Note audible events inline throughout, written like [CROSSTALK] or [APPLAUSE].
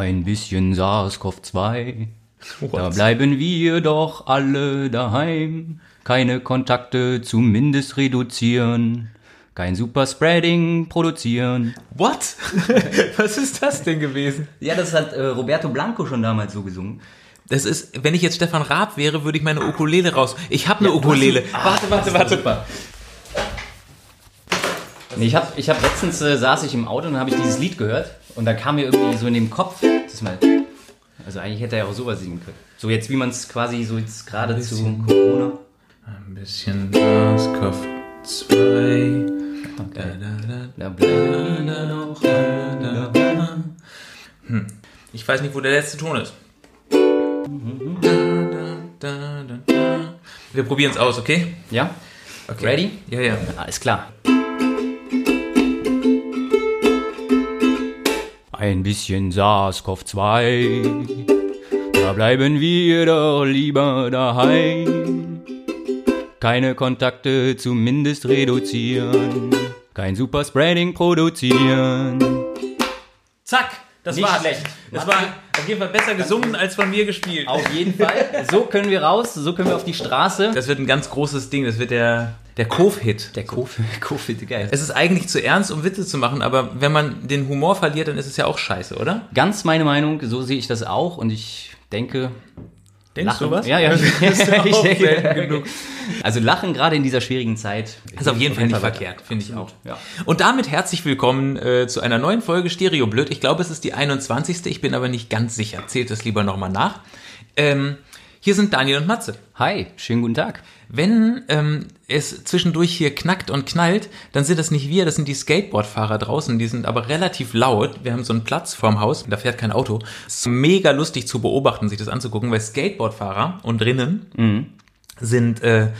Ein bisschen SARS-CoV-2. Da bleiben wir doch alle daheim. Keine Kontakte zumindest reduzieren. Kein Superspreading produzieren. What? [LAUGHS] Was ist das denn gewesen? Ja, das hat äh, Roberto Blanco schon damals so gesungen. Das ist, wenn ich jetzt Stefan Raab wäre, würde ich meine Ukulele raus. Ich habe eine Ukulele. warte, warte, warte. Super. Nee, ich habe ich hab letztens äh, saß ich im Auto und habe ich dieses Lied gehört und da kam mir irgendwie so in dem Kopf, ist mal, also eigentlich hätte er ja auch sowas singen können. So jetzt wie man es quasi so jetzt gerade zu. Corona. Ein bisschen SARS-CoV-2. Da, da, da, Da bleiben wir doch alle dabei. Ich weiß nicht, wo der letzte Ton ist. Wir probieren es aus, okay? Ja? okay? Ready? Ja, ja. Alles klar. Ein bisschen SARS-CoV-2, da bleiben wir doch lieber daheim. Keine Kontakte zumindest reduzieren, kein Superspreading produzieren. Zack! Das Nicht war's. schlecht. Das war auf jeden Fall besser gesungen als von mir gespielt. Auf jeden Fall. So können wir raus, so können wir auf die Straße. Das wird ein ganz großes Ding. Das wird der, der Kov-Hit. Der Covid, [LAUGHS] geil. Es ist eigentlich zu ernst, um Witze zu machen, aber wenn man den Humor verliert, dann ist es ja auch scheiße, oder? Ganz meine Meinung, so sehe ich das auch und ich denke, Denkst Lachen. du was? Ja, ja. [LAUGHS] ist [LAUGHS] ja ich auch denke, genug. Also Lachen gerade in dieser schwierigen Zeit. Ist auf jeden Fall nicht verkehrt, finde ich auch. Ja. Und damit herzlich willkommen äh, zu einer neuen Folge Stereo Blöd. Ich glaube, es ist die 21. Ich bin aber nicht ganz sicher. Zählt es lieber nochmal nach. Ähm, hier sind Daniel und Matze. Hi, schönen guten Tag. Wenn ähm, es zwischendurch hier knackt und knallt, dann sind das nicht wir, das sind die Skateboardfahrer draußen. Die sind aber relativ laut. Wir haben so einen Platz vorm Haus, da fährt kein Auto. Es ist mega lustig zu beobachten, sich das anzugucken, weil Skateboardfahrer und drinnen sind äh,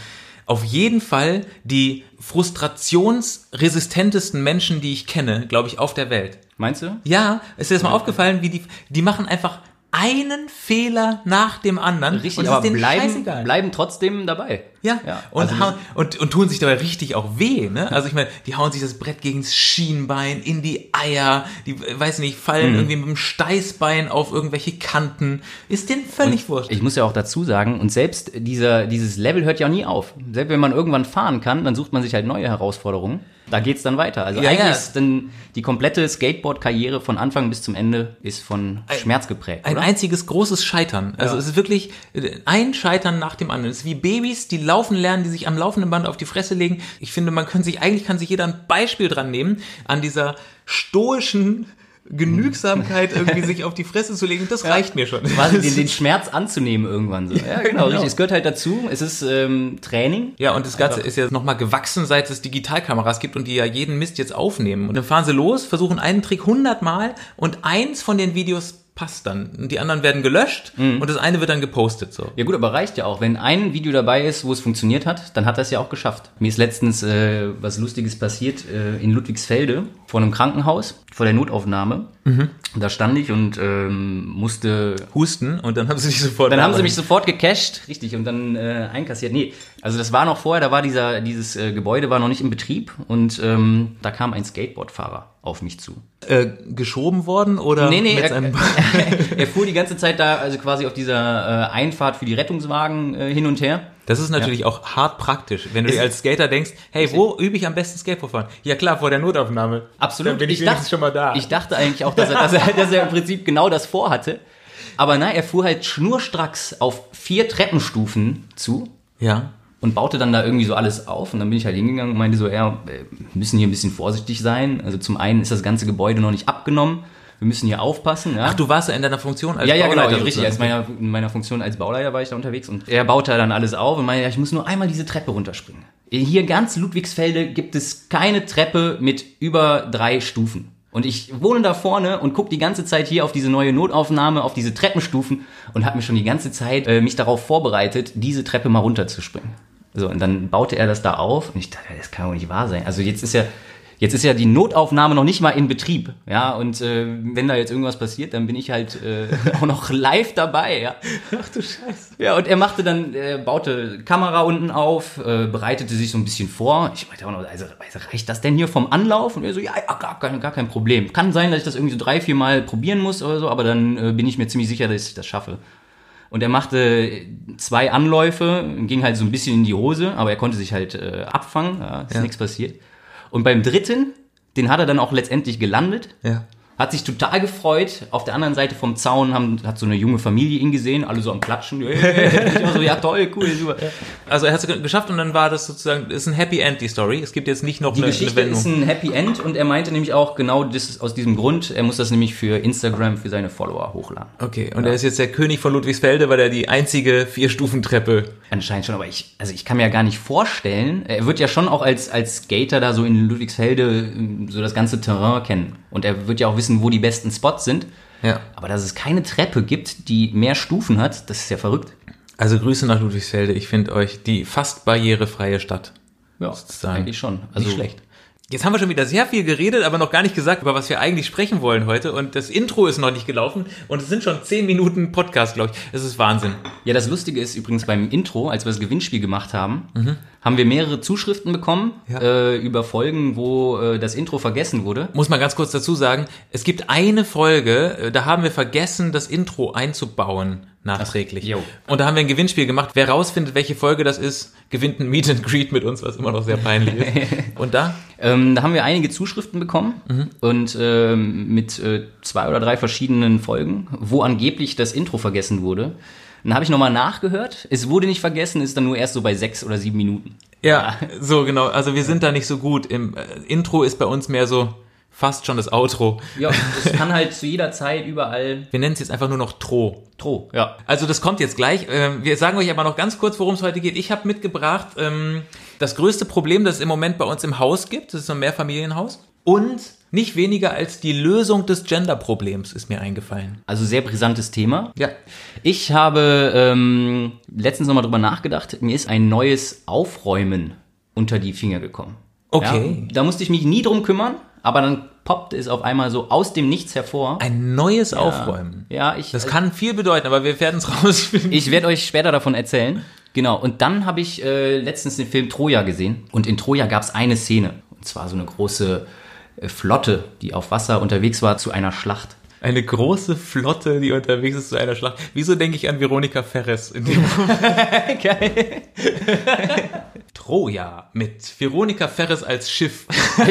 auf jeden Fall die frustrationsresistentesten Menschen, die ich kenne, glaube ich, auf der Welt. Meinst du? Ja, ist dir das mal aufgefallen, wie die, die machen einfach einen Fehler nach dem anderen. Richtig, und aber bleiben, scheißegal. bleiben trotzdem dabei. Ja, Ja, und, also hauen, und, und tun sich dabei richtig auch weh, ne? Also ich meine, die hauen sich das Brett gegen das Schienbein, in die Eier, die, weiß nicht, Mhm. fallen irgendwie mit dem Steißbein auf irgendwelche Kanten. Ist denen völlig wurscht. Ich muss ja auch dazu sagen, und selbst dieser, dieses Level hört ja nie auf. Selbst wenn man irgendwann fahren kann, dann sucht man sich halt neue Herausforderungen. Da geht's dann weiter. Also Ja, eigentlich ja. ist dann die komplette Skateboard-Karriere von Anfang bis zum Ende ist von Schmerz geprägt. Ein oder? einziges großes Scheitern. Also Ja. es ist wirklich äh, ein Scheitern nach dem anderen. Es ist wie Babys, die laufen lernen, die sich am laufenden Band auf die Fresse legen. Ich finde, man kann sich, eigentlich kann sich jeder ein Beispiel dran nehmen, an dieser stoischen Genügsamkeit irgendwie sich auf die Fresse zu legen. Das reicht mir schon. Quasi [LAUGHS] den, den Schmerz anzunehmen irgendwann so. Ja, genau, richtig. Es gehört halt dazu. Es ist ähm, Training. Ja, und das Ganze ist ja nochmal gewachsen, seit es Digitalkameras gibt und die ja jeden Mist jetzt aufnehmen. Und dann fahren sie los, versuchen einen Trick 100 Mal und eins von den Videos passt dann. Die anderen werden gelöscht und das eine wird dann gepostet so. Ja gut, aber reicht ja auch. Wenn ein Video dabei ist, wo es funktioniert hat, dann hat er es ja auch geschafft. Mir ist letztens äh, was Lustiges passiert äh, in Ludwigsfelde vor einem Krankenhaus, vor der Notaufnahme. Mhm. Da stand ich und ähm, musste Husten und dann haben sie dich sofort. Dann haben sie mich sofort gecasht, richtig, und dann äh, einkassiert. Nee, also das war noch vorher, da war dieser, dieses äh, Gebäude war noch nicht in Betrieb und ähm, da kam ein Skateboardfahrer auf mich zu. äh, geschoben worden oder Nee, nee, er, [LAUGHS] [LAUGHS] er fuhr die ganze Zeit da, also quasi auf dieser äh, Einfahrt für die Rettungswagen äh, hin und her. Das ist natürlich auch hart praktisch, wenn du dir als Skater denkst, hey, wo übe ich am besten Skateboard fahren? Ja klar, vor der Notaufnahme. Absolut. Dann bin ich, wenigstens schon mal da. Ich dachte eigentlich auch, dass er, dass, er, dass er im Prinzip genau das vorhatte. Aber nein, er fuhr halt schnurstracks auf vier Treppenstufen zu ja. und baute dann da irgendwie so alles auf. Und dann bin ich halt hingegangen und meinte so, ja, wir müssen hier ein bisschen vorsichtig sein. Also zum einen ist das ganze Gebäude noch nicht abgenommen. Wir müssen hier aufpassen. Ja? Ach, du warst ja in deiner Funktion als ja, ja, genau, Bauleiter richtig. Als meiner, in meiner Funktion als Bauleiter war ich da unterwegs und er baute dann alles auf und meinte, ja, ich muss nur einmal diese Treppe runterspringen. Hier ganz Ludwigsfelde gibt es keine Treppe mit über drei Stufen. Und ich wohne da vorne und gucke die ganze Zeit hier auf diese neue Notaufnahme, auf diese Treppenstufen und habe mir schon die ganze Zeit äh, mich darauf vorbereitet, diese Treppe mal runterzuspringen. So, und dann baute er das da auf und ich dachte, das kann doch nicht wahr sein. Also jetzt ist ja, Jetzt ist ja die Notaufnahme noch nicht mal in Betrieb, ja, und äh, wenn da jetzt irgendwas passiert, dann bin ich halt äh, auch noch [LAUGHS] live dabei, ja. Ach du Scheiße. Ja, und er machte dann, er baute Kamera unten auf, äh, bereitete sich so ein bisschen vor. Ich meinte auch noch, also, also reicht das denn hier vom Anlauf? Und er so, ja, ja gar, kein, gar kein Problem. Kann sein, dass ich das irgendwie so drei, vier Mal probieren muss oder so, aber dann äh, bin ich mir ziemlich sicher, dass ich das schaffe. Und er machte zwei Anläufe, ging halt so ein bisschen in die Hose, aber er konnte sich halt äh, abfangen, ja, ist Ja. nichts passiert. Und beim dritten, den hat er dann auch letztendlich gelandet. Ja. Hat sich total gefreut. Auf der anderen Seite vom Zaun haben, hat so eine junge Familie ihn gesehen, alle so am Klatschen. so, ja toll, cool, [LAUGHS] super. Also er hat es geschafft und dann war das sozusagen, ist ein Happy End, die Story. Es gibt jetzt nicht noch Die eine, eine Geschichte Wendung. ist ein Happy End und er meinte nämlich auch genau das aus diesem Grund, er muss das nämlich für Instagram, für seine Follower hochladen. Okay, und er ist jetzt der König von Ludwigsfelde, weil er die einzige Vier-Stufen-Treppe. Anscheinend schon, aber ich, also ich kann mir ja gar nicht vorstellen, er wird ja schon auch als, als Skater da so in Ludwigsfelde ähm, so das ganze Terrain kennen. Und er wird ja auch wissen, wo die besten Spots sind. Ja. Aber dass es keine Treppe gibt, die mehr Stufen hat, das ist ja verrückt. Also Grüße nach Ludwigsfelde. Ich finde euch die fast barrierefreie Stadt. Ja, Sozusagen. eigentlich schon. Also Nicht schlecht. Jetzt haben wir schon wieder sehr viel geredet, aber noch gar nicht gesagt, über was wir eigentlich sprechen wollen heute. Und das Intro ist noch nicht gelaufen. Und es sind schon zehn Minuten Podcast, glaube ich. Es ist Wahnsinn. Ja, das Lustige ist übrigens beim Intro, als wir das Gewinnspiel gemacht haben, haben wir mehrere Zuschriften bekommen Ja. äh, über Folgen, wo äh, das Intro vergessen wurde. Muss man ganz kurz dazu sagen, es gibt eine Folge, äh, da haben wir vergessen, das Intro einzubauen, nachträglich. Ach. Und da haben wir ein Gewinnspiel gemacht. Wer rausfindet, welche Folge das ist, gewinnt ein Meet and Greet mit uns, was immer noch sehr peinlich ist. [LAUGHS] Und da? Ähm, da haben wir einige Zuschriften bekommen und ähm, mit äh, zwei oder drei verschiedenen Folgen, wo angeblich das Intro vergessen wurde. Dann habe ich nochmal nachgehört. Es wurde nicht vergessen, ist dann nur erst so bei sechs oder sieben Minuten. Ja, [LAUGHS] so genau. Also wir sind da nicht so gut. Im äh, Intro ist bei uns mehr so fast schon das Outro. Ja, [LAUGHS] es kann halt zu jeder Zeit überall Wir nennen es jetzt einfach nur noch Tro. Tro. Ja. Also das kommt jetzt gleich. Ähm, Wir sagen euch aber noch ganz kurz, worum es heute geht. Ich habe mitgebracht ähm, das größte Problem, das es im Moment bei uns im Haus gibt. Das ist so ein Mehrfamilienhaus. Und nicht weniger als die Lösung des Gender-Problems ist mir eingefallen. Also sehr brisantes Thema. Ja. Ich habe ähm, letztens nochmal drüber nachgedacht. Mir ist ein neues Aufräumen unter die Finger gekommen. Okay. Ja, da musste ich mich nie drum kümmern, aber dann poppte es auf einmal so aus dem Nichts hervor. Ein neues Aufräumen. Ja, ich, Das kann viel bedeuten, aber wir werden es [LAUGHS] rausfinden. ich werde euch später davon erzählen. Genau. Und dann habe ich äh, letztens den Film Troja gesehen. Und in Troja gab es eine Szene. Und zwar so eine große Flotte, die auf Wasser unterwegs war zu einer Schlacht. Eine große Flotte, die unterwegs ist zu einer Schlacht. Wieso denke ich an Veronika Ferres in dem [LAUGHS] Geil. [LAUGHS] Troja mit Veronika Ferres als Schiff. [LAUGHS]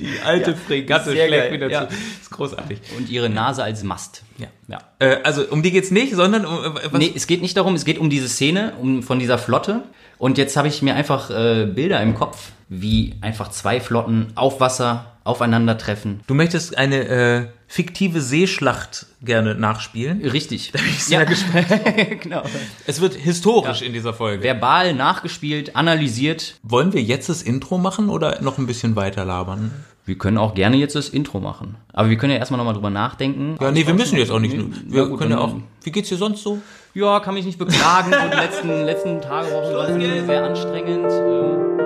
Die alte Fregatte sehr schlägt geil, wieder ja. zu. Ist großartig. Und ihre Nase als Mast. Ja. Ja. Äh, also um die geht's nicht, sondern um, äh, was, Nee, es geht nicht darum, es geht um diese Szene, um von dieser Flotte. Und jetzt habe ich mir einfach äh, Bilder im Kopf, wie einfach zwei Flotten auf Wasser aufeinandertreffen. Du möchtest eine äh, fiktive Seeschlacht gerne nachspielen. Richtig. Da bin ich [LAUGHS] sehr gespannt. [LAUGHS] genau. Es wird historisch in dieser Folge. Verbal nachgespielt, analysiert. Wollen wir jetzt das Intro machen oder noch ein bisschen weiter labern? Wir können auch gerne jetzt das Intro machen. Aber wir können ja erstmal nochmal drüber nachdenken. Ja, nee, wir müssen jetzt auch nicht. Nee, Wir gut, können ja auch. Wie geht's dir sonst so? Ja, kann mich nicht beklagen. So die letzten, [LAUGHS] letzten Tage, Wochen waren sehr anstrengend. Ähm,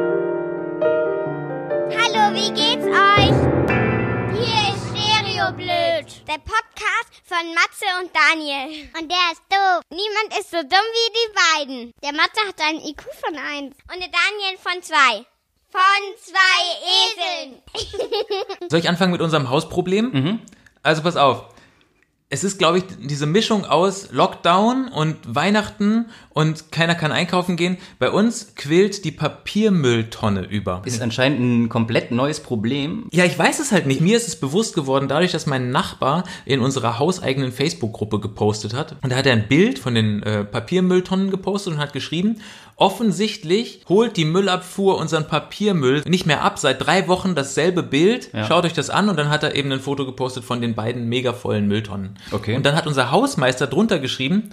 Hallo, wie geht's euch? Hier ist Stereo Blöd, der Podcast von Matze und Daniel. Und der ist doof. Niemand ist so dumm wie die beiden. Der Matze hat einen IQ von 1 und der Daniel von 2. Von zwei Eseln. [LAUGHS] Soll ich anfangen mit unserem Hausproblem? Also pass auf. Es ist, glaube ich, diese Mischung aus Lockdown und Weihnachten und keiner kann einkaufen gehen. Bei uns quillt die Papiermülltonne über. ist anscheinend ein komplett neues Problem. Ja, ich weiß es halt nicht. Mir ist es bewusst geworden, dadurch, dass mein Nachbar in unserer hauseigenen Facebook-Gruppe gepostet hat. Und da hat er ein Bild von den äh, Papiermülltonnen gepostet und hat geschrieben, offensichtlich holt die Müllabfuhr unseren Papiermüll nicht mehr ab. Seit drei Wochen dasselbe Bild. Ja. Schaut euch das an. Und dann hat er eben ein Foto gepostet von den beiden mega vollen Mülltonnen. Okay. Und dann hat unser Hausmeister drunter geschrieben,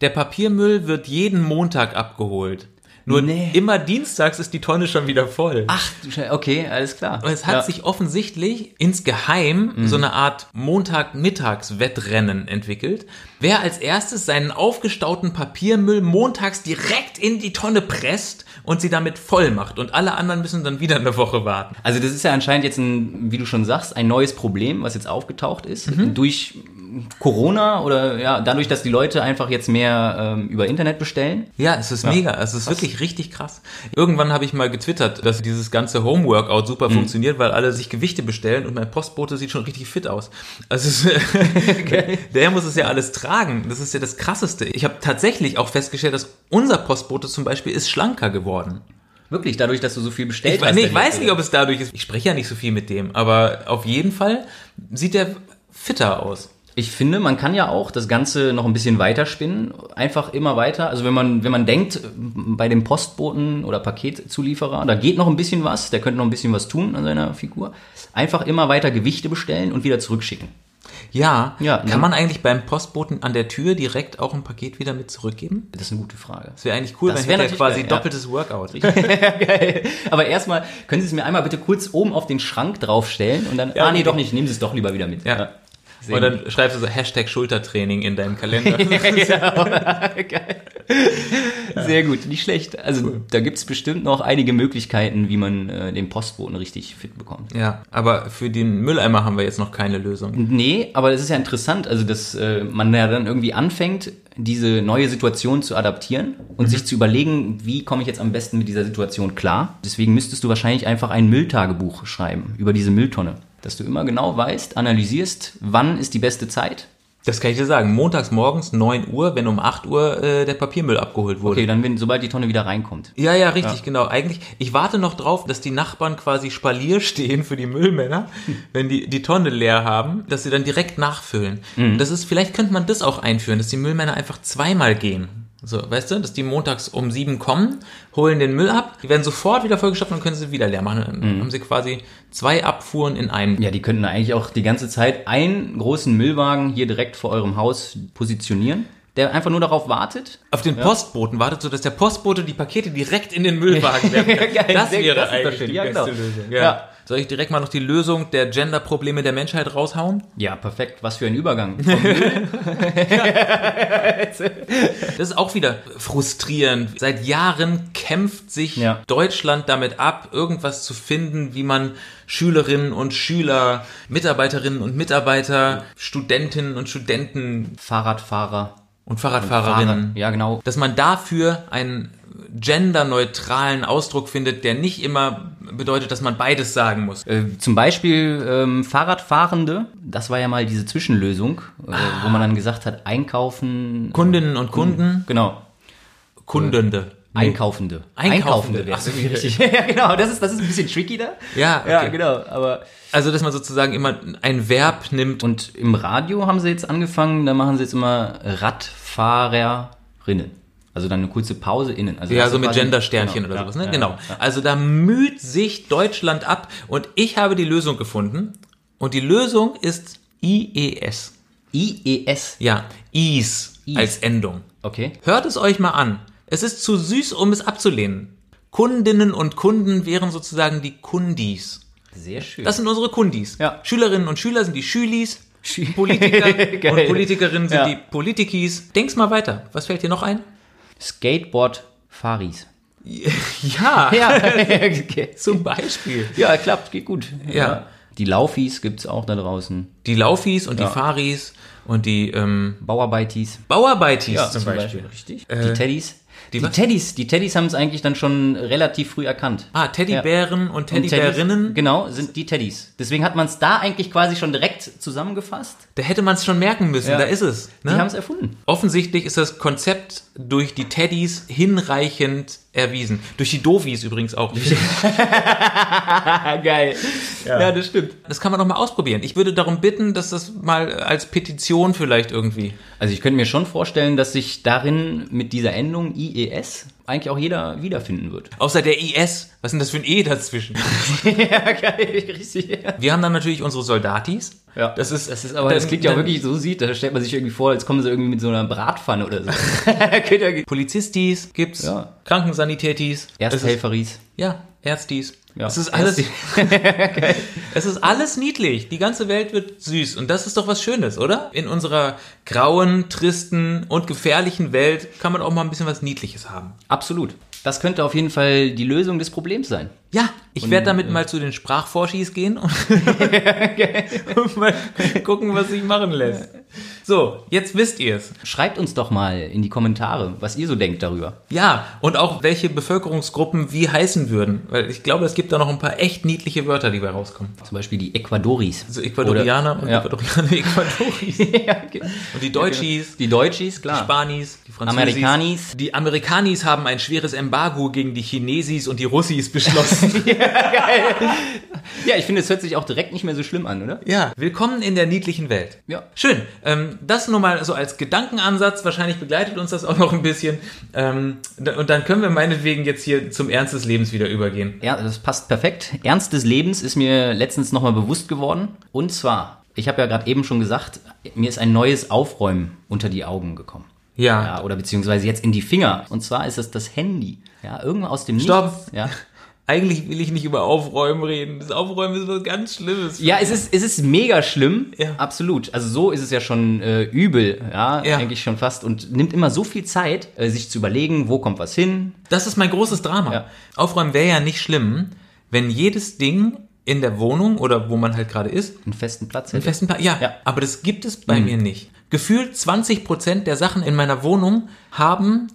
der Papiermüll wird jeden Montag abgeholt. Nur Nee. immer dienstags ist die Tonne schon wieder voll. Ach, okay, alles klar. Und es hat Ja. sich offensichtlich insgeheim so eine Art Montag-Mittags-Wettrennen entwickelt. Wer als erstes seinen aufgestauten Papiermüll montags direkt in die Tonne presst und sie damit voll macht und alle anderen müssen dann wieder eine Woche warten. Also das ist ja anscheinend jetzt ein, wie du schon sagst, ein neues Problem, was jetzt aufgetaucht ist. Durch Corona oder ja, dadurch, dass die Leute einfach jetzt mehr ähm, über Internet bestellen. Ja, es ist mega. Es ist wirklich richtig krass. Irgendwann habe ich mal getwittert, dass dieses ganze Homeworkout super funktioniert, weil alle sich Gewichte bestellen und mein Postbote sieht schon richtig fit aus. Also es ist, [LAUGHS] der muss es ja alles tragen. Das ist ja das Krasseste. Ich habe tatsächlich auch festgestellt, dass unser Postbote zum Beispiel ist schlanker geworden. Wirklich, dadurch, dass du so viel bestellt Ich, nee, ich weiß nicht, ob es dadurch ist. Ich spreche ja nicht so viel mit dem, aber auf jeden Fall sieht er fitter aus. Ich finde, man kann ja auch das Ganze noch ein bisschen weiterspinnen, einfach immer weiter. Also wenn man, wenn man denkt, bei dem Postboten oder Paketzulieferer, da geht noch ein bisschen was, der könnte noch ein bisschen was tun an seiner Figur, einfach immer weiter Gewichte bestellen und wieder zurückschicken. Ja, Ja, kann ne? man eigentlich beim Postboten an der Tür direkt auch ein Paket wieder mit zurückgeben? Das ist eine gute Frage. Das wäre eigentlich cool, Das wenn wär hätte natürlich quasi geil, ja. doppeltes Workout. Geil. [LAUGHS] Aber erstmal, können Sie es mir einmal bitte kurz oben auf den Schrank draufstellen und dann, Ja, ah nee, okay. doch nicht, nehmen Sie es doch lieber wieder mit. Ja. Sehr Und dann schreibst du so Hashtag Schultertraining in deinem Kalender. [LAUGHS] Geil. Sehr gut, nicht schlecht. Also da gibt's bestimmt noch einige Möglichkeiten, wie man äh, den Postboten richtig fit bekommt. ja, aber für den Mülleimer haben wir jetzt noch keine Lösung. Nee, aber es ist ja interessant, also dass äh, man ja dann irgendwie anfängt, diese neue Situation zu adaptieren und sich zu überlegen, wie komme ich jetzt am besten mit dieser Situation klar. Deswegen müsstest du wahrscheinlich einfach ein Mülltagebuch schreiben über diese Mülltonne. Dass du immer genau weißt, analysierst, wann ist die beste Zeit. Das kann ich dir sagen. Montags morgens 9 Uhr, wenn um 8 Uhr äh, der Papiermüll abgeholt wurde. Okay, dann wenn, sobald die Tonne wieder reinkommt. Ja, ja, richtig, genau. Eigentlich, ich warte noch drauf, dass die Nachbarn quasi Spalier [LAUGHS] stehen für die Müllmänner, wenn die die Tonne leer haben, dass sie dann direkt nachfüllen. Das ist, vielleicht könnte man das auch einführen, dass die Müllmänner einfach zweimal gehen. So, weißt du, dass die montags um sieben kommen, holen den Müll ab, die werden sofort wieder vollgestopft und können sie wieder leer machen. Dann haben sie quasi zwei Abfuhren in einem. Ja, die könnten eigentlich auch die ganze Zeit einen großen Müllwagen hier direkt vor eurem Haus positionieren, der einfach nur darauf wartet. Auf den Postboten wartet so, dass der Postbote die Pakete direkt in den Müllwagen. [LAUGHS] Geil, Das wäre das eigentlich die Ja, beste genau. Lösung. Ja. Soll ich direkt mal noch die Lösung der Gender-Probleme der Menschheit raushauen? Ja, perfekt. Was für ein Übergang. [LAUGHS] [LAUGHS] Das ist auch wieder frustrierend. Seit Jahren kämpft sich Ja. Deutschland damit ab, irgendwas zu finden, wie man Schülerinnen und Schüler, Mitarbeiterinnen und Mitarbeiter, Studentinnen und Studenten Fahrradfahrer. und Fahrradfahrerinnen, Fahrer. Ja, genau. dass man dafür einen genderneutralen Ausdruck findet, der nicht immer bedeutet, dass man beides sagen muss. Äh, zum Beispiel ähm, Fahrradfahrende, das war ja mal diese Zwischenlösung, äh, wo man dann gesagt hat, einkaufen. Kundinnen und Kunden, Genau. Kundende. Nee. Einkaufende. Einkaufende. wäre Ach so, richtig. [LAUGHS] ja, genau. Das ist, das ist ein bisschen tricky da. Ja, Ja, okay. genau. Aber Also, dass man sozusagen immer ein Verb nimmt und im Radio haben sie jetzt angefangen, da machen sie jetzt immer Radfahrerinnen. Also dann eine kurze Pause innen. Also Ja, so mit Gendersternchen genau, oder sowas, ne? ja, genau. ja. Also da müht sich Deutschland ab und ich habe die Lösung gefunden. Und die Lösung ist IES. IES. Ja, IS, Is. als Endung. Okay. Hört es euch mal an. Es ist zu süß, um es abzulehnen. Kundinnen und Kunden wären sozusagen die Kundis. Sehr schön. Das sind unsere Kundis. Ja. Schülerinnen und Schüler sind die Schülis. Schü- Politiker [LAUGHS] und Politikerinnen sind Ja. die Politikis. Denk's mal weiter. Was fällt dir noch ein? Skateboard-Faris. [LAUGHS] Ja, [LAUGHS] Ja, [LAUGHS] zum Beispiel. ja, klappt, geht gut. Ja. Die Laufis gibt's auch da draußen. Die Laufis und Ja. die Faris und die ähm, Bauarbeitis. Bauarbeitis zum Beispiel. Richtig. Äh, die Teddys. Die Die? Teddys, die Teddys haben es eigentlich dann schon relativ früh erkannt. Ah, Teddybären und Und Teddybärinnen. Genau, sind die Teddys. Deswegen hat man es da eigentlich quasi schon direkt zusammengefasst. Da hätte man es schon merken müssen, Ja. da ist es. Die haben Ne? es erfunden. Offensichtlich ist das Konzept durch die Teddys hinreichend erwiesen. Durch die Dofis übrigens auch. [LAUGHS] Geil. Ja. das stimmt. Das kann man doch mal ausprobieren. Ich würde darum bitten, dass das mal als Petition vielleicht irgendwie. Also ich könnte mir schon vorstellen, dass sich darin mit dieser Endung IES eigentlich auch jeder wiederfinden wird. Außer der IS. Was ist denn das für ein E dazwischen? [LAUGHS] ja, geil, richtig. Wir haben dann natürlich unsere Soldatis. Ja, Das ist, das ist aber, das klingt ja dann- wirklich so sieht, da stellt man sich irgendwie vor, als kommen sie irgendwie mit so einer Bratpfanne oder so. [LAUGHS] Polizistis gibt's, Ja. Ist- Ersthelferis. Ja, Ärztis. Ja, es ist alles, [LAUGHS] es ist alles niedlich. Die ganze Welt wird süß. Und das ist doch was Schönes, oder? In unserer grauen, tristen und gefährlichen Welt kann man auch mal ein bisschen was Niedliches haben. Absolut. Das könnte auf jeden Fall die Lösung des Problems sein. Ja, ich werde damit mal zu den Sprachforschis gehen und, [LAUGHS] [LAUGHS] und mal gucken, was sich machen lässt. [LAUGHS] So, jetzt wisst ihr es. Schreibt uns doch mal in die Kommentare, was ihr so denkt darüber. Ja, und auch welche Bevölkerungsgruppen wie heißen würden. Weil ich glaube, es gibt da noch ein paar echt niedliche Wörter, die bei rauskommen. Zum Beispiel die Ecuadoris. Also Ecuadorianer Oder- und ja. Ecuadorianer, Ecuadoris. [LAUGHS] ja, okay. Und die Deutschis, Die Deutschis, die klar. Spanis, die Franzosis. Amerikanis. Die Amerikanis haben ein schweres Embargo gegen die Chinesis und die Russis beschlossen. [LAUGHS] Ja, ich finde, es hört sich auch direkt nicht mehr so schlimm an, oder? ja, willkommen in der niedlichen Welt. Ja. Schön. Ähm, das nur mal so als Gedankenansatz. Wahrscheinlich begleitet uns das auch noch ein bisschen. Ähm, und dann können wir meinetwegen jetzt hier zum Ernst des Lebens wieder übergehen. Ja, das passt perfekt. Ernst des Lebens ist mir letztens nochmal bewusst geworden. Und zwar, ich habe ja gerade eben schon gesagt, mir ist ein neues Aufräumen unter die Augen gekommen. Ja. Ja, oder beziehungsweise jetzt in die Finger. Und zwar ist es das Handy. Ja, irgendwann aus dem Stopp. Nichts. Ja. Eigentlich will ich nicht über Aufräumen reden. Das Aufräumen ist was ganz Schlimmes. Ja, es ist, es ist mega schlimm. Ja. Absolut. Also so ist es ja schon äh, übel, ja, Ja. eigentlich schon fast. Und nimmt immer so viel Zeit, äh, sich zu überlegen, wo kommt was hin. Das ist mein großes Drama. Ja. Aufräumen wäre ja nicht schlimm, wenn jedes Ding in der Wohnung oder wo man halt gerade ist, Einen festen Platz einen hätte. festen Platz. Ja, Ja. aber das gibt es bei mir nicht. Gefühlt 20% der Sachen in meiner Wohnung haben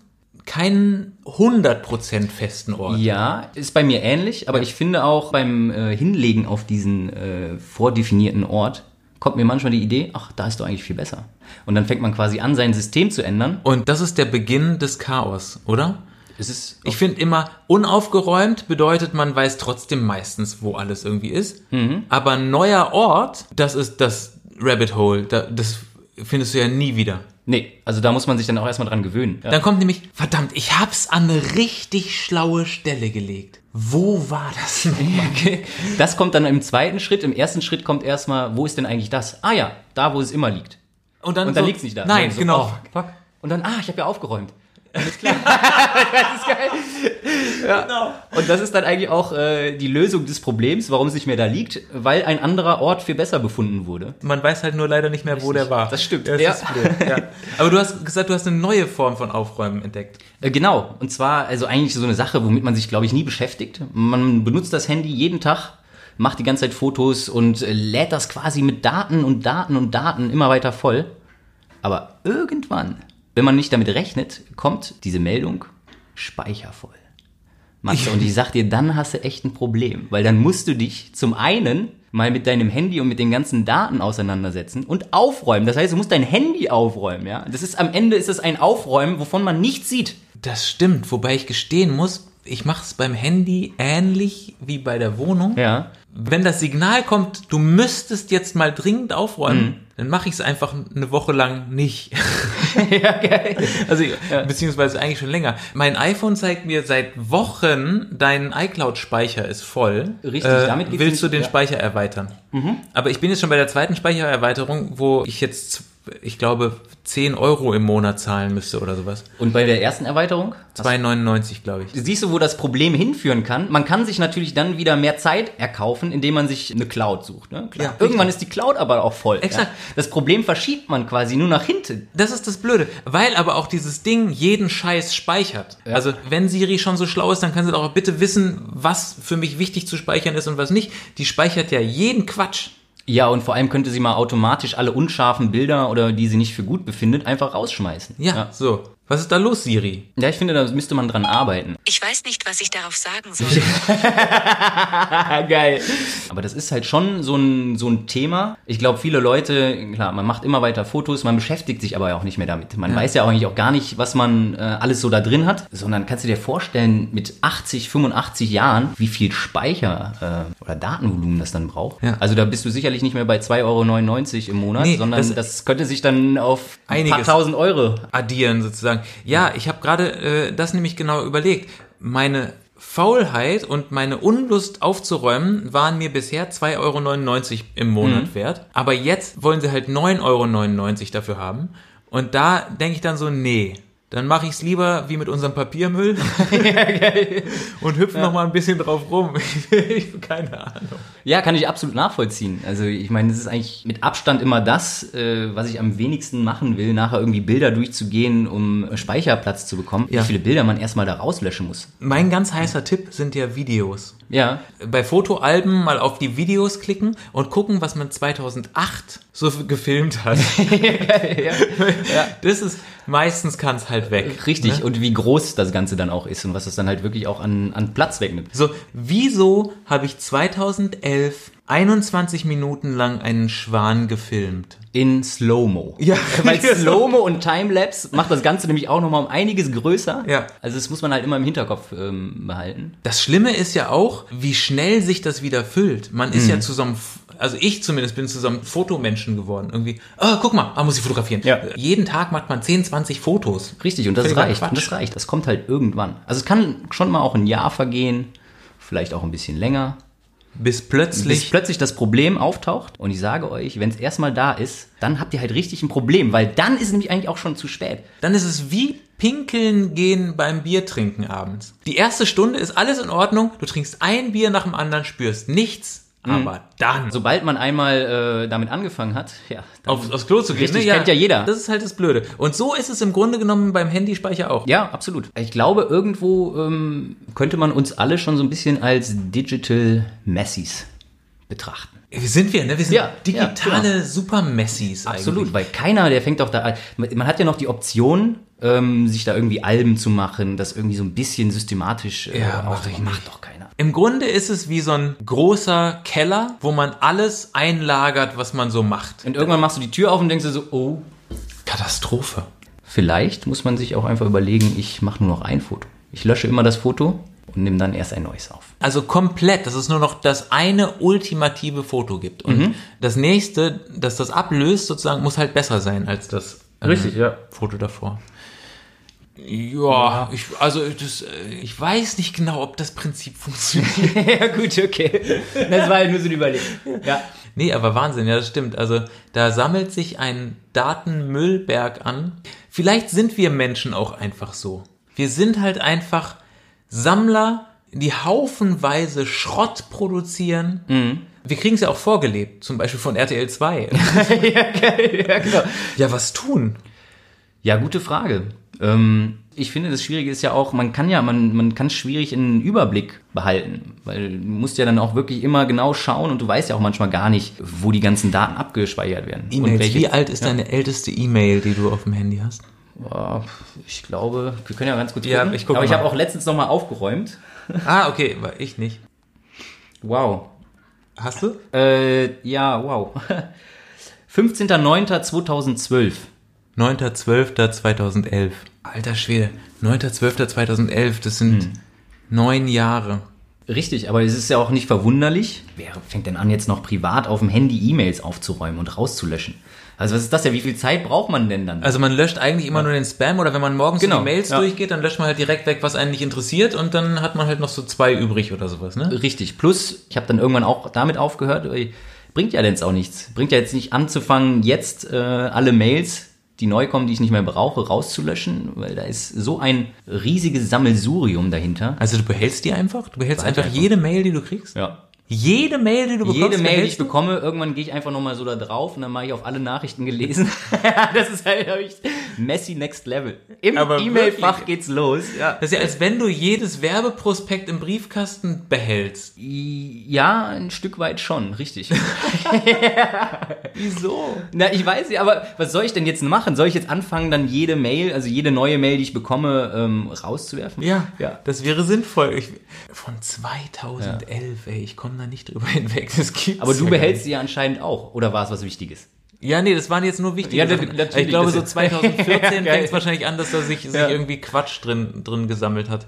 keinen 100% festen Ort. Ja, ist bei mir ähnlich, aber ich finde auch beim äh, Hinlegen auf diesen äh, vordefinierten Ort kommt mir manchmal die Idee, ach, da ist doch eigentlich viel besser. Und dann fängt man quasi an, sein System zu ändern. Und das ist der Beginn des Chaos, oder? Es ist Ich finde immer, unaufgeräumt bedeutet, man weiß trotzdem meistens, wo alles irgendwie ist. Aber ein neuer Ort, das ist das Rabbit Hole. Da, das findest du ja nie wieder. Nee, also da muss man sich dann auch erstmal dran gewöhnen. Ja. Dann kommt nämlich, verdammt, ich hab's an eine richtig schlaue Stelle gelegt. Wo war das? [LAUGHS] Okay. Das kommt dann im zweiten Schritt. Im ersten Schritt kommt erstmal, wo ist denn eigentlich das? Ah ja, da, wo es immer liegt. Und dann, Und dann so, liegt's nicht da. Nein, so, genau. oh, fuck. Und dann, ah, ich habe ja aufgeräumt. Alles klar. [LAUGHS] das ist geil. Ja. Und das ist dann eigentlich auch äh, die Lösung des Problems, warum es nicht mehr da liegt, weil ein anderer Ort viel besser befunden wurde. Man weiß halt nur leider nicht mehr, wo der war. Das stimmt. Ja, Ja. das ist blöd. ja. [LAUGHS] Aber du hast gesagt, du hast eine neue Form von Aufräumen entdeckt. Äh, Genau, und zwar also eigentlich so eine Sache, womit man sich, glaube ich, nie beschäftigt. Man benutzt das Handy jeden Tag, macht die ganze Zeit Fotos und äh, lädt das quasi mit Daten und Daten und Daten immer weiter voll. Aber irgendwann, wenn man nicht damit rechnet, kommt diese Meldung, Speicher voll. Matze, und ich sag dir, dann hast du echt ein Problem, weil dann musst du dich zum einen mal mit deinem Handy und mit den ganzen Daten auseinandersetzen und aufräumen. Das heißt, du musst dein Handy aufräumen, ja. Das ist am Ende ist es ein Aufräumen, wovon man nichts sieht. Das stimmt, wobei ich gestehen muss, ich mache es beim Handy ähnlich wie bei der Wohnung. Ja. Wenn das Signal kommt, du müsstest jetzt mal dringend aufräumen, Mhm. dann mache ich es einfach eine Woche lang nicht. [LAUGHS] [LAUGHS] ja, geil. Also beziehungsweise eigentlich schon länger. Mein iPhone zeigt mir seit Wochen, dein iCloud-Speicher ist voll. Richtig, Äh, damit willst du den ja. Mhm. Speicher erweitern. Aber ich bin jetzt schon bei der zweiten Speichererweiterung, wo ich jetzt, ich glaube, 10 Euro im Monat zahlen müsste oder sowas. Und bei der ersten Erweiterung? 2,99 glaube ich. Siehst du, wo das Problem hinführen kann? Man kann sich natürlich dann wieder mehr Zeit erkaufen, indem man sich eine Cloud sucht. Ne? Klar. Ja, Irgendwann ist die Cloud aber auch voll. Exakt. Ja? Das Problem verschiebt man quasi nur nach hinten. Das ist das Blöde, weil aber auch dieses Ding jeden Scheiß speichert. Also wenn Siri schon so schlau ist, dann kann sie doch auch bitte wissen, was für mich wichtig zu speichern ist und was nicht. Die speichert ja jeden Quatsch. Ja, und vor allem könnte sie mal automatisch alle unscharfen Bilder oder die sie nicht für gut befindet, einfach rausschmeißen. Ja, Ja, so. Was ist da los, Siri? ja ich finde, da müsste man dran arbeiten. Ich weiß nicht, was ich darauf sagen soll. [LAUGHS] Geil. Aber das ist halt schon so ein, so ein Thema. Ich glaube, viele Leute, klar, man macht immer weiter Fotos, man beschäftigt sich aber auch nicht mehr damit. Man weiß ja auch eigentlich auch gar nicht, was man äh, alles so da drin hat, sondern kannst du dir vorstellen, mit 80, 85 Jahren, wie viel Speicher äh, oder Datenvolumen das dann braucht. Ja. Also da bist du sicherlich nicht mehr bei 2,99 Euro im Monat, Nee, sondern das- das, könnte sich dann auf ein paar tausend Euro Addieren sozusagen. Ja, ich habe gerade äh, das nämlich genau überlegt. Meine Faulheit und meine Unlust aufzuräumen waren mir bisher 2,99 Euro im Monat wert. Aber jetzt wollen sie halt 9,99 Euro dafür haben. Und da denke ich dann so, nee. Dann mache ich es lieber wie mit unserem Papiermüll [LAUGHS] und hüpfe noch mal ein bisschen drauf rum. [LAUGHS] ich keine Ahnung. Ja, kann ich absolut nachvollziehen. Also ich meine, das ist eigentlich mit Abstand immer das, äh, was ich am wenigsten machen will, nachher irgendwie Bilder durchzugehen, um Speicherplatz zu bekommen. Ja. Wie viele Bilder man erstmal da rauslöschen muss. Mein ganz heißer Tipp sind ja Videos. Ja, Bei Fotoalben mal auf die Videos klicken und gucken, was man 2008 so gefilmt hat. [LAUGHS] Das ist, meistens kann es halt weg. richtig. Ne? Und wie groß das Ganze dann auch ist und was das dann halt wirklich auch an, an Platz wegnimmt. So, wieso habe ich 2011 21 Minuten lang einen Schwan gefilmt? In Slow-Mo. Ja, Weil [LAUGHS] Slow-Mo und Timelapse macht das Ganze nämlich auch nochmal um einiges größer. Ja. Also das muss man halt immer im Hinterkopf ähm, behalten. Das Schlimme ist ja auch, wie schnell sich das wieder füllt. Man ist ja zu so einem, F- also ich zumindest bin zu so einem Fotomenschen geworden. Irgendwie, ah, guck mal, ah, muss ich fotografieren. Ja. Jeden Tag macht man 10, 20 Fotos. Richtig, und das Völliger reicht. Und das reicht. Das kommt halt irgendwann. Also es kann schon mal auch ein Jahr vergehen, vielleicht auch ein bisschen länger. Bis Bis plötzlich plötzlich das Problem auftaucht und ich sage euch, wenn es erstmal da ist, dann habt ihr halt richtig ein Problem, weil dann ist es nämlich eigentlich auch schon zu spät. Dann ist es wie pinkeln gehen beim Bier trinken abends. Die erste Stunde ist alles in Ordnung, du trinkst ein Bier nach dem anderen, spürst nichts, aber dann Sobald man einmal äh, damit angefangen hat, ja, auf, aufs Klo zu gehen. Richtig, kennt ja jeder. Das ist halt das Blöde. Und so ist es im Grunde genommen beim Handyspeicher auch. ja, absolut. Ich glaube, irgendwo ähm, könnte man uns alle schon so ein bisschen als Digital Messis betrachten. Sind wir, ne? Wir sind Ja, digitale ja, Super-Messis Absolut, eigentlich. weil keiner, der fängt doch da an. Man hat ja noch die Option, ähm, sich da irgendwie Alben zu machen, das irgendwie so ein bisschen systematisch äh, Ja, mach ich macht doch keiner. Im Grunde ist es wie so ein großer Keller, wo man alles einlagert, was man so macht. Und irgendwann machst du die Tür auf und denkst dir so, oh, Katastrophe. vielleicht muss man sich auch einfach überlegen, ich mache nur noch ein Foto. Ich lösche immer das Foto und nehme dann erst ein neues auf. Also komplett, dass es nur noch das eine ultimative Foto gibt. Und das nächste, dass das ablöst, sozusagen, muss halt besser sein als das äh, ja. Foto davor. Ja, ich, also das, äh, ich weiß nicht genau, ob das Prinzip funktioniert. [LAUGHS] ja, gut, okay. Das war halt nur so ein Überlegen. Ja. Nee, aber Wahnsinn, ja, das stimmt. Also da sammelt sich ein Datenmüllberg an. Vielleicht sind wir Menschen auch einfach so. Wir sind halt einfach Sammler, die haufenweise Schrott produzieren. Wir kriegen es ja auch vorgelebt, zum Beispiel von RTL 2. [LAUGHS] ja, genau. ja, was tun? Ja, gute Frage. Ähm, ich finde, das Schwierige ist ja auch, man kann ja, man, man kann schwierig einen Überblick behalten, weil du musst ja dann auch wirklich immer genau schauen und du weißt ja auch manchmal gar nicht, wo die ganzen Daten abgespeichert werden. Und E-Mails. welche- Wie alt ist deine älteste E-Mail, die du auf dem Handy hast? Boah, ich glaube, wir können ja ganz kurz Ja, gucken. ich gucke Aber ich habe auch letztens nochmal aufgeräumt. [LAUGHS] Ah, okay, war ich nicht. Wow. Hast du? Äh, ja, wow. [LAUGHS] 15.09.2012. 9.12.2011. Alter Schwede, 9.12.2011, das sind neun Jahre. Richtig, aber es ist ja auch nicht verwunderlich. Wer fängt denn an, jetzt noch privat auf dem Handy E-Mails aufzuräumen und rauszulöschen? Also was ist das ja? Wie viel Zeit braucht man denn dann? Also man löscht eigentlich immer nur den Spam oder wenn man morgens Genau, die Mails ja. durchgeht, dann löscht man halt direkt weg, was einen nicht interessiert und dann hat man halt noch so zwei übrig oder sowas, ne? Richtig. Plus, ich habe dann irgendwann auch damit aufgehört. Bringt ja jetzt auch nichts. Bringt ja jetzt nicht anzufangen, jetzt äh, alle Mails, die neu kommen, die ich nicht mehr brauche, rauszulöschen, weil da ist so ein riesiges Sammelsurium dahinter. Also du behältst die einfach? Du behältst einfach, einfach. jede Mail, die du kriegst? Ja. Jede Mail, die du bekommst, Jede Mail, die ich bekomme, irgendwann gehe ich einfach nochmal so da drauf und dann mache ich auf alle Nachrichten gelesen. [LAUGHS] das ist halt echt messy next level. Im Aber E-Mail-Fach geht's los. Ja. Das ist ja, als wenn du jedes Werbeprospekt im Briefkasten behältst. ja, ein Stück weit schon, richtig. [LAUGHS] Wieso? Na, ich weiß nicht, aber was soll ich denn jetzt machen? Soll ich jetzt anfangen, dann jede Mail, also jede neue Mail, die ich bekomme, ähm, rauszuwerfen? Ja, Ja. das wäre sinnvoll. Ich, von 2011, ey, ich komme da nicht drüber [LAUGHS] hinweg. Das gibt's Aber du ja behältst sie ja anscheinend auch. Oder war es was Wichtiges? Ja, nee, das waren jetzt nur wichtige Ja, Sachen. natürlich, Ich glaube, so das- [LAUGHS] 2014 Ja, fängt es wahrscheinlich an, dass da sich, sich irgendwie Quatsch drin, drin gesammelt hat.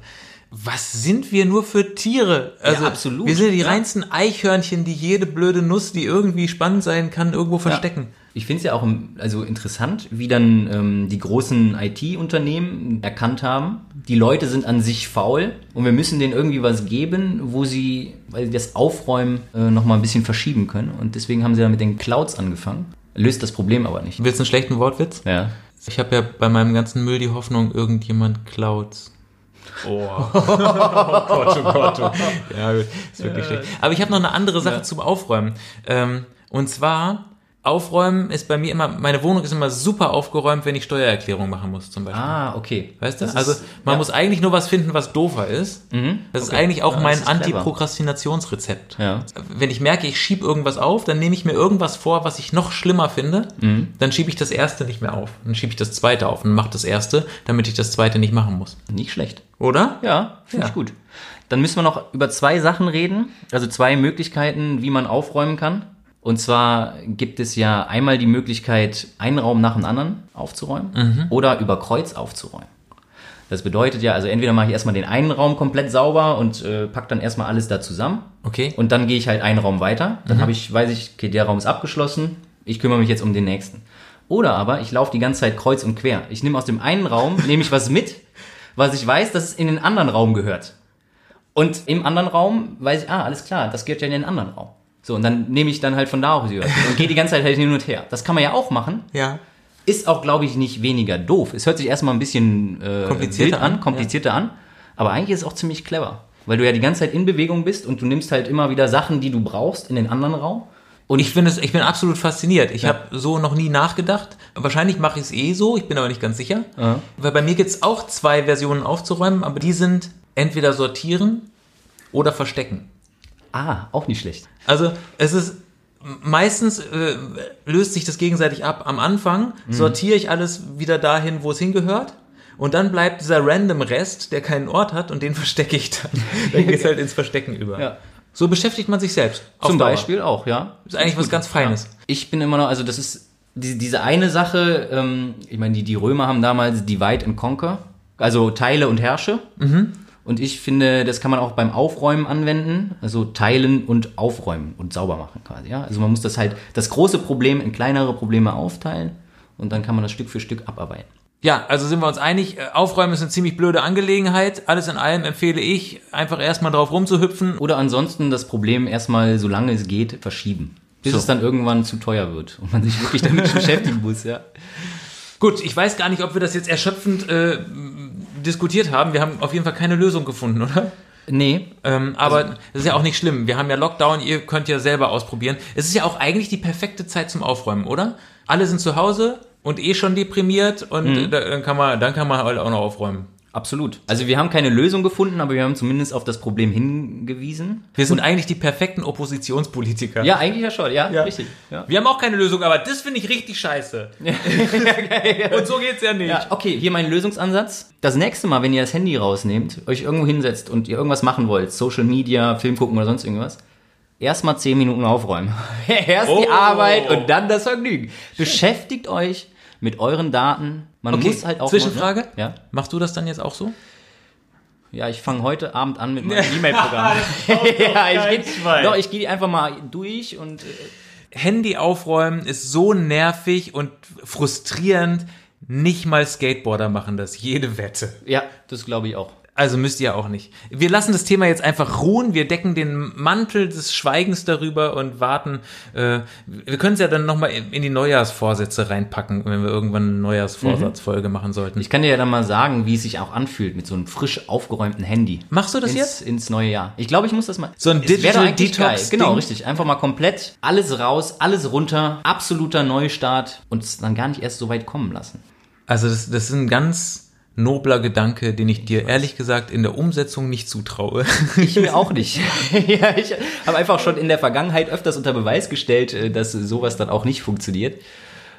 Was sind wir nur für Tiere? Also, absolut. Wir sind die Ja. reinsten Eichhörnchen, die jede blöde Nuss, die irgendwie spannend sein kann, irgendwo verstecken. Ich finde es ja auch ähm, also interessant, wie dann ähm, die großen IT-Unternehmen erkannt haben, die Leute sind an sich faul und wir müssen denen irgendwie was geben, wo sie, weil sie das Aufräumen äh, nochmal ein bisschen verschieben können. Und deswegen haben sie dann mit den Clouds angefangen. Löst das Problem aber nicht. Willst du einen schlechten Wortwitz? Ja. Ich habe ja bei meinem ganzen Müll die Hoffnung, irgendjemand klaut's. Oh. [LAUGHS] oh Gott, oh Gott. Oh. Ja, ist wirklich schlecht. Aber ich habe noch eine andere Sache zum Aufräumen. Ähm, und zwar Aufräumen ist bei mir immer, meine Wohnung ist immer super aufgeräumt, wenn ich Steuererklärung machen muss, zum Beispiel. Ah, okay. Weißt du? Das Also ist- man ja. muss eigentlich nur was finden, was doofer ist. Mhm. Das ist Okay. eigentlich auch Ja, mein ist. Antiprokrastinationsrezept. Ja. Wenn ich merke, ich schiebe irgendwas auf, dann nehme ich mir irgendwas vor, was ich noch schlimmer finde. Mhm. Dann schiebe ich das erste nicht mehr auf. Dann schiebe ich das zweite auf und mache das erste, damit ich das zweite nicht machen muss. Nicht schlecht. Oder? Ja, finde Ja. ich gut. Dann müssen wir noch über zwei Sachen reden, also zwei Möglichkeiten, wie man aufräumen kann. Und zwar gibt es ja einmal die Möglichkeit, einen Raum nach dem anderen aufzuräumen oder über Kreuz aufzuräumen. Das bedeutet ja, also entweder mache ich erstmal den einen Raum komplett sauber und äh, pack dann erstmal alles da zusammen. Okay. Und dann gehe ich halt einen Raum weiter. Dann habe ich, weiß ich, okay, der Raum ist abgeschlossen. Ich kümmere mich jetzt um den nächsten. Oder aber ich laufe die ganze Zeit kreuz und quer. Ich nehme aus dem einen Raum, nehme ich was mit, was ich weiß, dass es in den anderen Raum gehört. Und im anderen Raum weiß ich, ah, alles klar, das gehört ja in den anderen Raum. So, und dann nehme ich dann halt von da auch rüber und gehe die ganze Zeit halt hin und her. Das kann man ja auch machen. Ja. Ist auch, glaube ich, nicht weniger doof. Es hört sich erstmal ein bisschen äh, Komplizierter an, komplizierter an. Aber eigentlich ist es auch ziemlich clever. Weil du ja die ganze Zeit in Bewegung bist und du nimmst halt immer wieder Sachen, die du brauchst, in den anderen Raum. Und ich finde es, ich bin absolut fasziniert. Ich Ja. habe so noch nie nachgedacht. Wahrscheinlich mache ich es eh so, ich bin aber nicht ganz sicher. Ja. Weil bei mir gibt es auch zwei Versionen aufzuräumen, aber die sind entweder sortieren oder verstecken. Ah, auch nicht schlecht. Also es ist meistens äh, löst sich das gegenseitig ab. Am Anfang Mhm. sortiere ich alles wieder dahin, wo es hingehört. Und dann bleibt dieser random Rest, der keinen Ort hat, und den [LAUGHS] verstecke ich dann. Dann geht es [LAUGHS] halt ins Verstecken über. Ja. So beschäftigt man sich selbst. Zum. Beispiel auch, ja. Ist eigentlich was ganz Feines. Ich bin immer noch, also das ist die, diese eine Sache, ähm, ich meine, die, die Römer haben damals Divide and Conquer, also teile und herrsche. Und ich finde, das kann man auch beim Aufräumen anwenden, also teilen und aufräumen und sauber machen quasi. Ja? Also man muss das halt, das große Problem in kleinere Probleme aufteilen und dann kann man das Stück für Stück abarbeiten. Ja, also sind wir uns einig, äh, Aufräumen ist eine ziemlich blöde Angelegenheit. Alles in allem empfehle ich, einfach erstmal drauf rumzuhüpfen. Oder ansonsten das Problem erstmal, solange es geht, verschieben. Bis So. es dann irgendwann zu teuer wird und man sich wirklich damit [LAUGHS] beschäftigen muss, ja. Gut, ich weiß gar nicht, ob wir das jetzt erschöpfend äh, diskutiert haben. Wir haben auf jeden Fall keine Lösung gefunden, oder? Nee, Ähm, aber das ist ja auch nicht schlimm. Wir haben ja Lockdown, ihr könnt ja selber ausprobieren. Es ist ja auch eigentlich die perfekte Zeit zum Aufräumen, oder? Alle sind zu Hause und eh schon deprimiert und da- dann kann man, dann kann man halt auch noch aufräumen. Absolut. Also wir haben keine Lösung gefunden, aber wir haben zumindest auf das Problem hingewiesen. Wir sind eigentlich die perfekten Oppositionspolitiker. Ja, eigentlich ja schon, ja, Ja. richtig. Ja. Wir haben auch keine Lösung, aber das finde ich richtig scheiße. [LAUGHS] und so geht's ja nicht. ja, okay, hier mein Lösungsansatz. Das nächste Mal, wenn ihr das Handy rausnehmt, euch irgendwo hinsetzt und ihr irgendwas machen wollt, Social Media, Film gucken oder sonst irgendwas, erstmal 10 Minuten aufräumen. [LAUGHS] Erst die Oh. Arbeit und dann das Vergnügen. Beschäftigt euch mit euren Daten. Man Okay, muss halt auch Zwischenfrage? Ja, Machst du das dann jetzt auch so? ja ich fange heute Abend an mit meinem E-Mail-Programm. [LAUGHS] [LAUGHS] ja, ich gehe doch, ich gehe einfach mal durch und äh, Handy aufräumen ist so nervig und frustrierend. Nicht mal Skateboarder machen das, jede Wette. ja, das glaube ich auch. Also müsst ihr auch nicht. Wir lassen das Thema jetzt einfach ruhen. Wir decken den Mantel des Schweigens darüber und warten. Äh, wir können es ja dann nochmal in, die Neujahrsvorsätze reinpacken, wenn wir irgendwann eine Neujahrsvorsatzfolge machen sollten. Ich kann dir ja dann mal sagen, wie es sich auch anfühlt mit so einem frisch aufgeräumten Handy. Machst du das ins, jetzt? Ins neue Jahr. Ich glaube, ich muss das mal. So ein Digital Detox. Genau, richtig. Einfach mal komplett alles raus, alles runter, absoluter Neustart und es dann gar nicht erst so weit kommen lassen. Also das, das ein ganz nobler Gedanke, den ich dir ehrlich gesagt in der Umsetzung nicht zutraue. Ich mir auch nicht. [LAUGHS] [LAUGHS] ja, ich habe einfach schon in der Vergangenheit öfters unter Beweis gestellt, äh, dass sowas dann auch nicht funktioniert.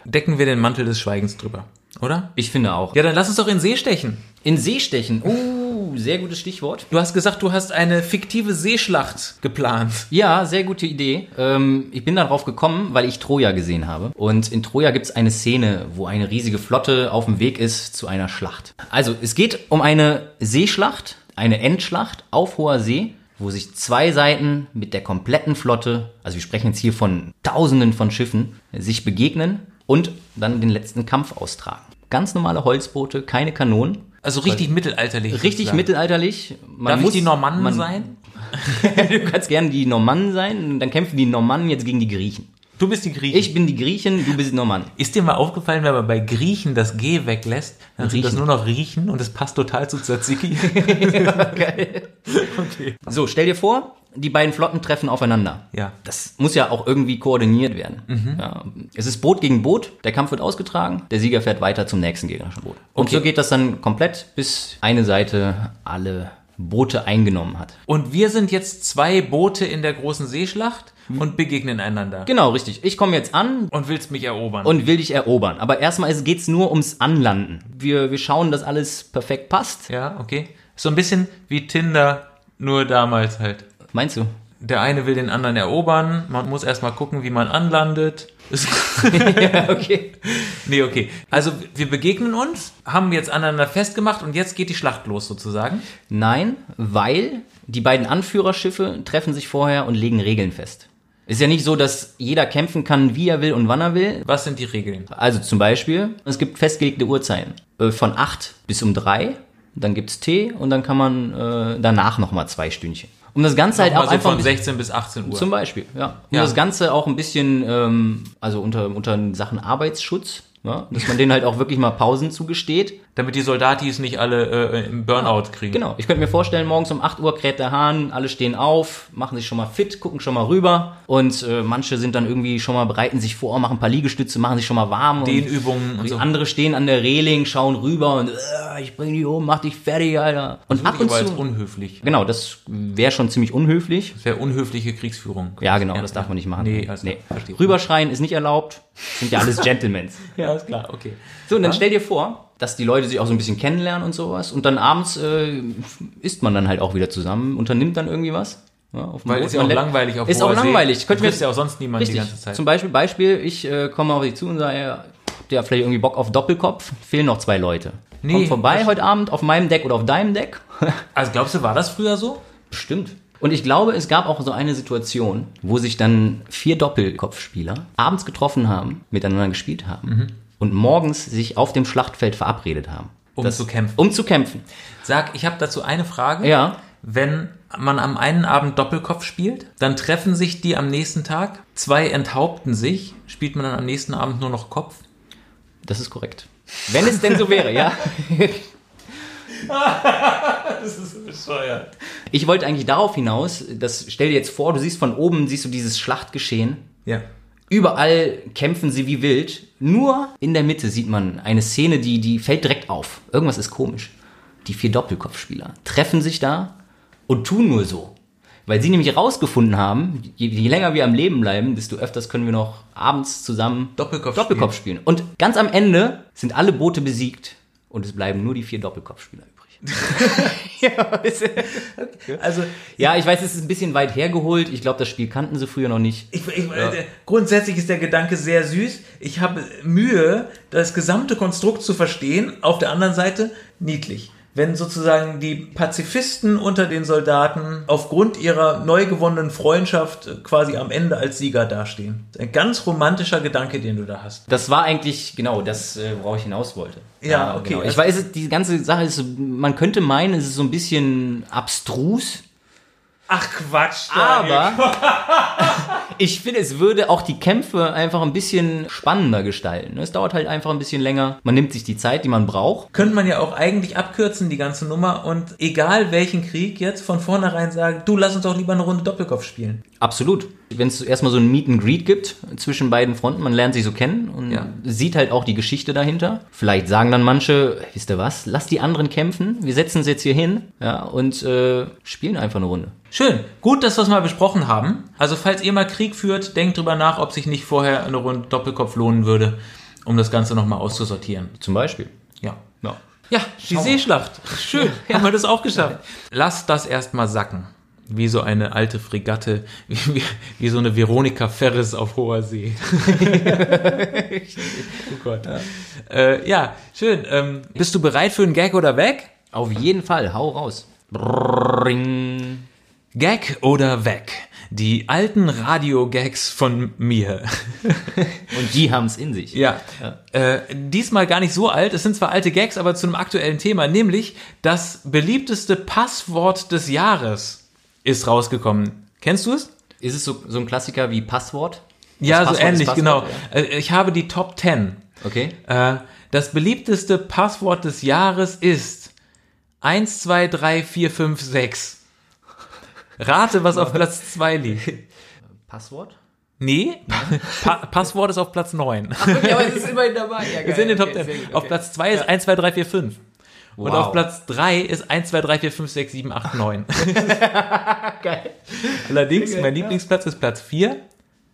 Decken wir den Mantel des Schweigens drüber, oder? Ich finde auch. Ja, dann lass uns doch in See stechen. In See stechen. Uh, sehr gutes Stichwort. Du hast gesagt, du hast eine fiktive Seeschlacht geplant. Ja, sehr gute Idee. Ähm, ich bin darauf gekommen, weil ich Troja gesehen habe. Und in Troja gibt es eine Szene, wo eine riesige Flotte auf dem Weg ist zu einer Schlacht. Also, es geht um eine Seeschlacht, eine Endschlacht auf hoher See, wo sich zwei Seiten mit der kompletten Flotte, also wir sprechen jetzt hier von Tausenden von Schiffen, sich begegnen und dann den letzten Kampf austragen. Ganz normale Holzboote, keine Kanonen. Also richtig mittelalterlich. Richtig mittelalterlich. Man Darf ich muss- die Normannen man- sein? [LAUGHS] du kannst gerne die Normannen sein, dann kämpfen die Normannen jetzt gegen die Griechen. Du bist die Griechin. Ich bin die Griechin, du bist die Normann. Ist dir mal aufgefallen, wenn man bei Griechen das G weglässt, dann sind das Riechen. nur noch Riechen und es passt total zu Tzatziki? [LAUGHS] So, stell dir vor, die beiden Flotten treffen aufeinander. Ja. Das muss ja auch irgendwie koordiniert werden. Ja. Es ist Boot gegen Boot, der Kampf wird ausgetragen, der Sieger fährt weiter zum nächsten gegnerischen Boot. Und Okay. so geht das dann komplett, bis eine Seite alle Boote eingenommen hat. Und wir sind jetzt zwei Boote in der großen Seeschlacht und begegnen einander. Genau, richtig. Ich komme jetzt an Und willst mich erobern. und will dich erobern. Aber erstmal geht es nur ums Anlanden. Wir, wir schauen, dass alles perfekt passt. ja, okay. So ein bisschen wie Tinder, nur damals halt. Meinst du? Der eine will den anderen erobern, man muss erstmal gucken, wie man anlandet. [LAUGHS] ja, okay. nee, okay. Also wir begegnen uns, haben jetzt aneinander festgemacht und jetzt geht die Schlacht los sozusagen. Nein, weil die beiden Anführerschiffe treffen sich vorher und legen Regeln fest. Ist ja nicht so, dass jeder kämpfen kann, wie er will und wann er will. Was sind die Regeln? Also zum Beispiel, es gibt festgelegte Uhrzeiten. Äh, Von 8 bis um 3, dann gibt's Tee und dann kann man äh, danach nochmal zwei Stündchen. Um das Ganze halt auch so einfach von ein bisschen- 16 bis 18 Uhr. Zum Beispiel, ja. Um Ja. das Ganze auch ein bisschen, ähm, also unter, unter Sachen Arbeitsschutz, ja, dass man denen halt auch wirklich mal Pausen zugesteht. Damit die Soldatis nicht alle äh, im Burnout kriegen. Genau, ich könnte mir vorstellen, morgens um 8 Uhr kräht der Hahn, alle stehen auf, machen sich schon mal fit, gucken schon mal rüber und äh, manche sind dann irgendwie schon mal, bereiten sich vor, machen ein paar Liegestütze, machen sich schon mal warm. und- Dehnübungen und und so. andere stehen an der Reling, schauen rüber und äh, ich bring die um, mach dich fertig, Alter. Und ab und aber als zu... unhöflich. Genau, das wäre schon ziemlich unhöflich. Das wäre unhöfliche Kriegsführung. Ja, genau, das darf man nicht machen. Nee, also, verstehe. Rüberschreien ist nicht erlaubt. Sind ja alles [LAUGHS] Gentlemans. Ja, ist klar, okay. So, und dann stell dir vor, dass die Leute sich auch so ein bisschen kennenlernen und sowas. Und dann abends äh, isst man dann halt auch wieder zusammen, unternimmt dann irgendwie was. Ja, Weil ist ja auch langweilig auf Ist auch langweilig. Könnte mir ja auch sonst richtig. die ganze Zeit. Zum Beispiel, Beispiel, ich äh, komme auf dich zu und sage, ja, habt ihr vielleicht irgendwie Bock auf Doppelkopf? Fehlen noch zwei Leute. Nee, Kommt vorbei heute Abend auf meinem Deck oder auf deinem Deck. [LAUGHS] Also glaubst du, war das früher so? Bestimmt. Und ich glaube, es gab auch so eine Situation, wo sich dann vier Doppelkopfspieler abends getroffen haben, miteinander gespielt haben und morgens sich auf dem Schlachtfeld verabredet haben. Um zu kämpfen. Um zu kämpfen. Sag, ich habe dazu eine Frage. Ja. Wenn man am einen Abend Doppelkopf spielt, dann treffen sich die am nächsten Tag, zwei enthaupten sich, spielt man dann am nächsten Abend nur noch Kopf? Das ist korrekt. Wenn es denn so wäre, ja. [LAUGHS] Das ist bescheuert. Ich wollte eigentlich darauf hinaus, dass, stell dir jetzt vor, du siehst von oben, siehst du dieses Schlachtgeschehen. Ja. Überall kämpfen sie wie wild. Nur in der Mitte sieht man eine Szene, die, die fällt direkt auf. Irgendwas ist komisch. Die vier Doppelkopfspieler treffen sich da und tun nur so. Weil sie nämlich herausgefunden haben, je, je länger wir am Leben bleiben, desto öfters können wir noch abends zusammen Doppelkopf Doppelkopf spielen. Und ganz am Ende sind alle Boote besiegt und es bleiben nur die vier Doppelkopfspieler übrig. [LAUGHS] ja, Also ja, ich weiß, es ist ein bisschen weit hergeholt. Ich glaube, das Spiel kannten sie früher noch nicht. Ich, ich, äh, Grundsätzlich ist der Gedanke sehr süß. Ich habe Mühe, das gesamte Konstrukt zu verstehen. Auf der anderen Seite niedlich. Wenn sozusagen die Pazifisten unter den Soldaten aufgrund ihrer neu gewonnenen Freundschaft äh, quasi am Ende als Sieger dastehen. Ein ganz romantischer Gedanke, den du da hast. Das war eigentlich genau das, äh, worauf ich hinaus wollte. Ja, okay. Genau. Ich weiß, die ganze Sache ist, man könnte meinen, es ist so ein bisschen abstrus, Ach Quatsch. aber [LAUGHS] ich finde, es würde auch die Kämpfe einfach ein bisschen spannender gestalten. Es dauert halt einfach ein bisschen länger. Man nimmt sich die Zeit, die man braucht. könnte man ja auch eigentlich abkürzen, die ganze Nummer, und egal welchen Krieg jetzt von vornherein sagen, du lass uns doch lieber eine Runde Doppelkopf spielen. Absolut. Wenn es erstmal so ein Meet and Greet gibt zwischen beiden Fronten, man lernt sich so kennen und Ja. sieht halt auch die Geschichte dahinter. Vielleicht sagen dann manche, wisst ihr was, lass die anderen kämpfen, wir setzen uns jetzt hier hin ja, und äh, spielen einfach eine Runde. Schön. Gut, dass wir es mal besprochen haben. Also, falls ihr mal Krieg führt, denkt drüber nach, ob sich nicht vorher eine Runde Doppelkopf lohnen würde, um das Ganze nochmal auszusortieren. Zum Beispiel. Ja. Ja. Ja, die Seeschlacht. Schön. Haben wir das auch geschafft. Lass das erstmal sacken. Wie so eine alte Fregatte, [LAUGHS] wie, wie, wie so eine Veronika Ferris auf hoher See. [LAUGHS] oh Gott. Äh, ja, schön. Ähm, bist du bereit für einen Gag oder weg? Auf jeden Fall, hau raus. Brrring. Gag oder weg? Die alten Radio-Gags von mir. Und die haben's in sich. Ja. Äh, diesmal gar nicht so alt. Es sind zwar alte Gags, aber zu einem aktuellen Thema, nämlich das beliebteste Passwort des Jahres ist rausgekommen. Kennst du es? Ist es so, so ein Klassiker wie Passwort? Ja, Das so Passwort ist ähnlich, genau. Äh, Ich habe die Top 10. Okay. Äh, das beliebteste Passwort des Jahres ist 1, 2, 3, 4, 5, 6. Rate, was auf Platz 2 liegt. [LAUGHS] Passwort? Nee, pa Passwort ist auf Platz 9. Okay, aber es ist immerhin dabei. Ja, [LAUGHS] Wir sind in den Top 10. Auf Platz 2 ist 1, 2, 3, 4, 5. Und Wow. auf Platz 3 ist 1, 2, 3, 4, 5, 6, 7, 8, 9. Geil. Allerdings, mein Lieblingsplatz ist Platz 4.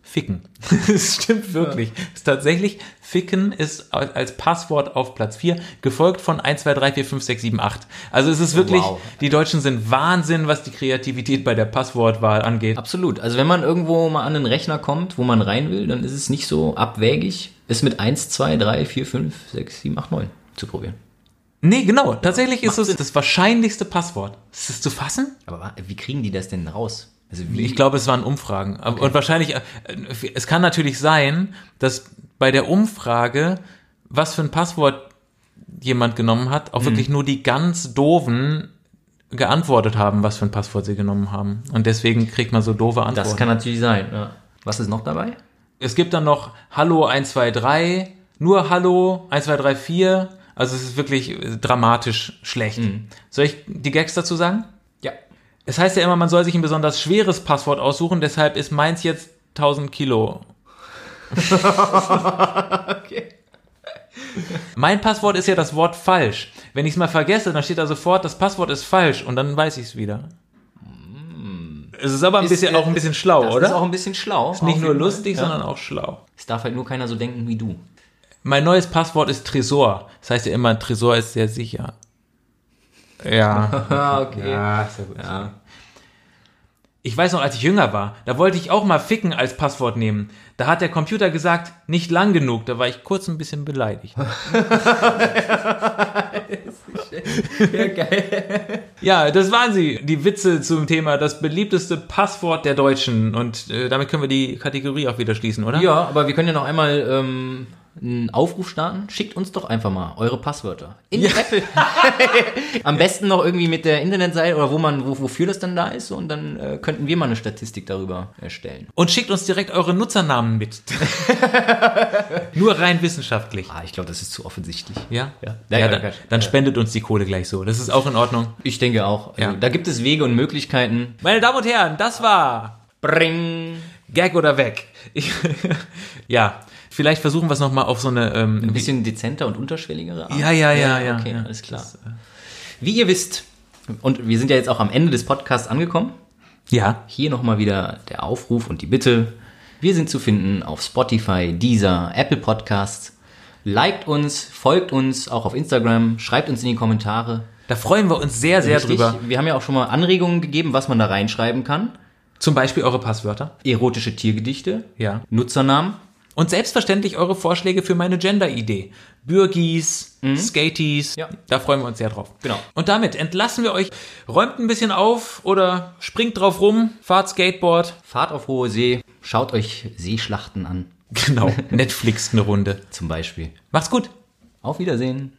Ficken. [LAUGHS] Das stimmt wirklich. Das ist tatsächlich, Ficken ist als Passwort auf Platz 4, gefolgt von 1, 2, 3, 4, 5, 6, 7, 8. Also es ist wirklich, Wow. die Deutschen sind Wahnsinn, was die Kreativität bei der Passwortwahl angeht. Absolut. Also wenn man irgendwo mal an einen Rechner kommt, wo man rein will, dann ist es nicht so abwägig, es mit 1, 2, 3, 4, 5, 6, 7, 8, 9 zu probieren. Nee, genau. Tatsächlich ist Macht es Sinn. das wahrscheinlichste Passwort. Ist das zu fassen? Aber wie kriegen die das denn raus? Also? Ich glaube, es waren Umfragen. Und wahrscheinlich, äh, es kann natürlich sein, dass bei der Umfrage, was für ein Passwort jemand genommen hat, Mhm. auch wirklich nur die ganz doofen geantwortet haben, was für ein Passwort sie genommen haben. Und deswegen kriegt man so doofe Antworten. das kann natürlich sein. Ja. Was ist noch dabei? es gibt dann noch Hallo 123, nur Hallo 1234. Also es ist wirklich äh, dramatisch schlecht. Mhm. Soll ich die Gags dazu sagen? Es heißt ja immer, man soll sich ein besonders schweres Passwort aussuchen, deshalb ist meins jetzt 1000 Kilo. [LAUGHS] Mein Passwort ist ja das Wort falsch. Wenn ich es mal vergesse, dann steht da sofort, das Passwort ist falsch und dann weiß ich es wieder. Es ist aber ein Ist, bisschen, äh, auch ein bisschen schlau, Das oder? ist auch ein bisschen schlau. Ist nicht nur lustig, Ja. sondern auch schlau. Es darf halt nur keiner so denken wie du. Mein neues Passwort ist Tresor. Das heißt ja immer, Tresor ist sehr sicher. Ja. [LAUGHS] Okay. ja, ist ja gut. Ja. Ich weiß noch, als ich jünger war, da wollte ich auch mal ficken als Passwort nehmen. Da hat der Computer gesagt, nicht lang genug. Da war ich kurz ein bisschen beleidigt. [LAUGHS] ja, geil. Ja, das waren sie, die Witze zum Thema das beliebteste Passwort der Deutschen. Und äh, damit können wir die Kategorie auch wieder schließen, oder? Ja, aber wir können ja noch einmal ähm, einen Aufruf starten. Schickt uns doch einfach mal eure Passwörter. In die Apple. [LAUGHS] Am besten noch irgendwie mit der Internetseite oder wo man, wo, wofür das dann da ist. Und dann äh, könnten wir mal eine Statistik darüber erstellen. Und schickt uns direkt eure Nutzernamen mit. [LAUGHS] Nur rein wissenschaftlich. Ah, ich glaube, das ist zu offensichtlich. Ja? Ja. Ja, Ja, dann, ja, dann ja. spendet uns die Kohle gleich so. Das ist auch in Ordnung. Ich denke auch. Also, Ja. Da gibt es Wege und Möglichkeiten. Meine Damen und Herren, das war Bring. Gag oder weg. Ich, [LAUGHS] ja, vielleicht versuchen wir es nochmal auf so eine... Ähm, Ein bisschen dezenter und unterschwelligere Art. Ja, ja, ja, ja. Okay, ja. alles klar. Wie ihr wisst, und wir sind ja jetzt auch am Ende des Podcasts angekommen, Ja, hier nochmal wieder der Aufruf und die Bitte. Wir sind zu finden auf Spotify, Deezer, Apple Podcasts. Liked uns, folgt uns auch auf Instagram, schreibt uns in die Kommentare. da freuen wir uns sehr, sehr Richtig. drüber. Wir haben ja auch schon mal Anregungen gegeben, was man da reinschreiben kann. Zum Beispiel eure Passwörter. Erotische Tiergedichte, Ja. Nutzernamen. Und selbstverständlich eure Vorschläge für meine Gender-Idee. Bürgis, Skaties, Ja. da freuen wir uns sehr drauf. Genau. Und damit entlassen wir euch. Räumt ein bisschen auf oder springt drauf rum, fahrt Skateboard. Fahrt auf hohe See, schaut euch Seeschlachten an, Genau, [LAUGHS] Netflix eine Runde. zum Beispiel. Macht's gut. Auf Wiedersehen.